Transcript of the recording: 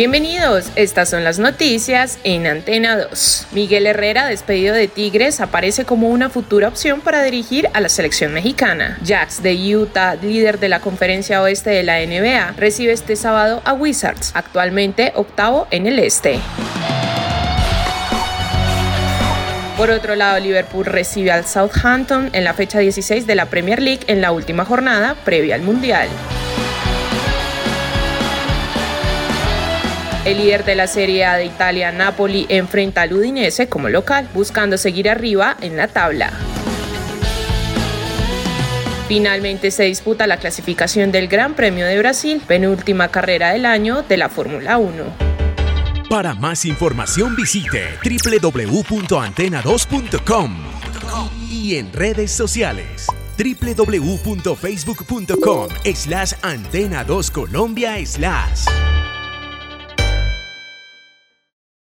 Bienvenidos, estas son las noticias en Antena 2. Miguel Herrera, despedido de Tigres, aparece como una futura opción para dirigir a la selección mexicana. Jax de Utah, líder de la conferencia oeste de la NBA, recibe este sábado a Wizards, actualmente octavo en el este. Por otro lado, Liverpool recibe al Southampton en la fecha 16 de la Premier League en la última jornada previa al Mundial. El líder de la Serie A de Italia, Napoli, enfrenta al Udinese como local, buscando seguir arriba en la tabla. Finalmente se disputa la clasificación del Gran Premio de Brasil, penúltima carrera del año de la Fórmula 1. Para más información visite www.antena2.com y en redes sociales www.facebook.com slash antena2colombia slash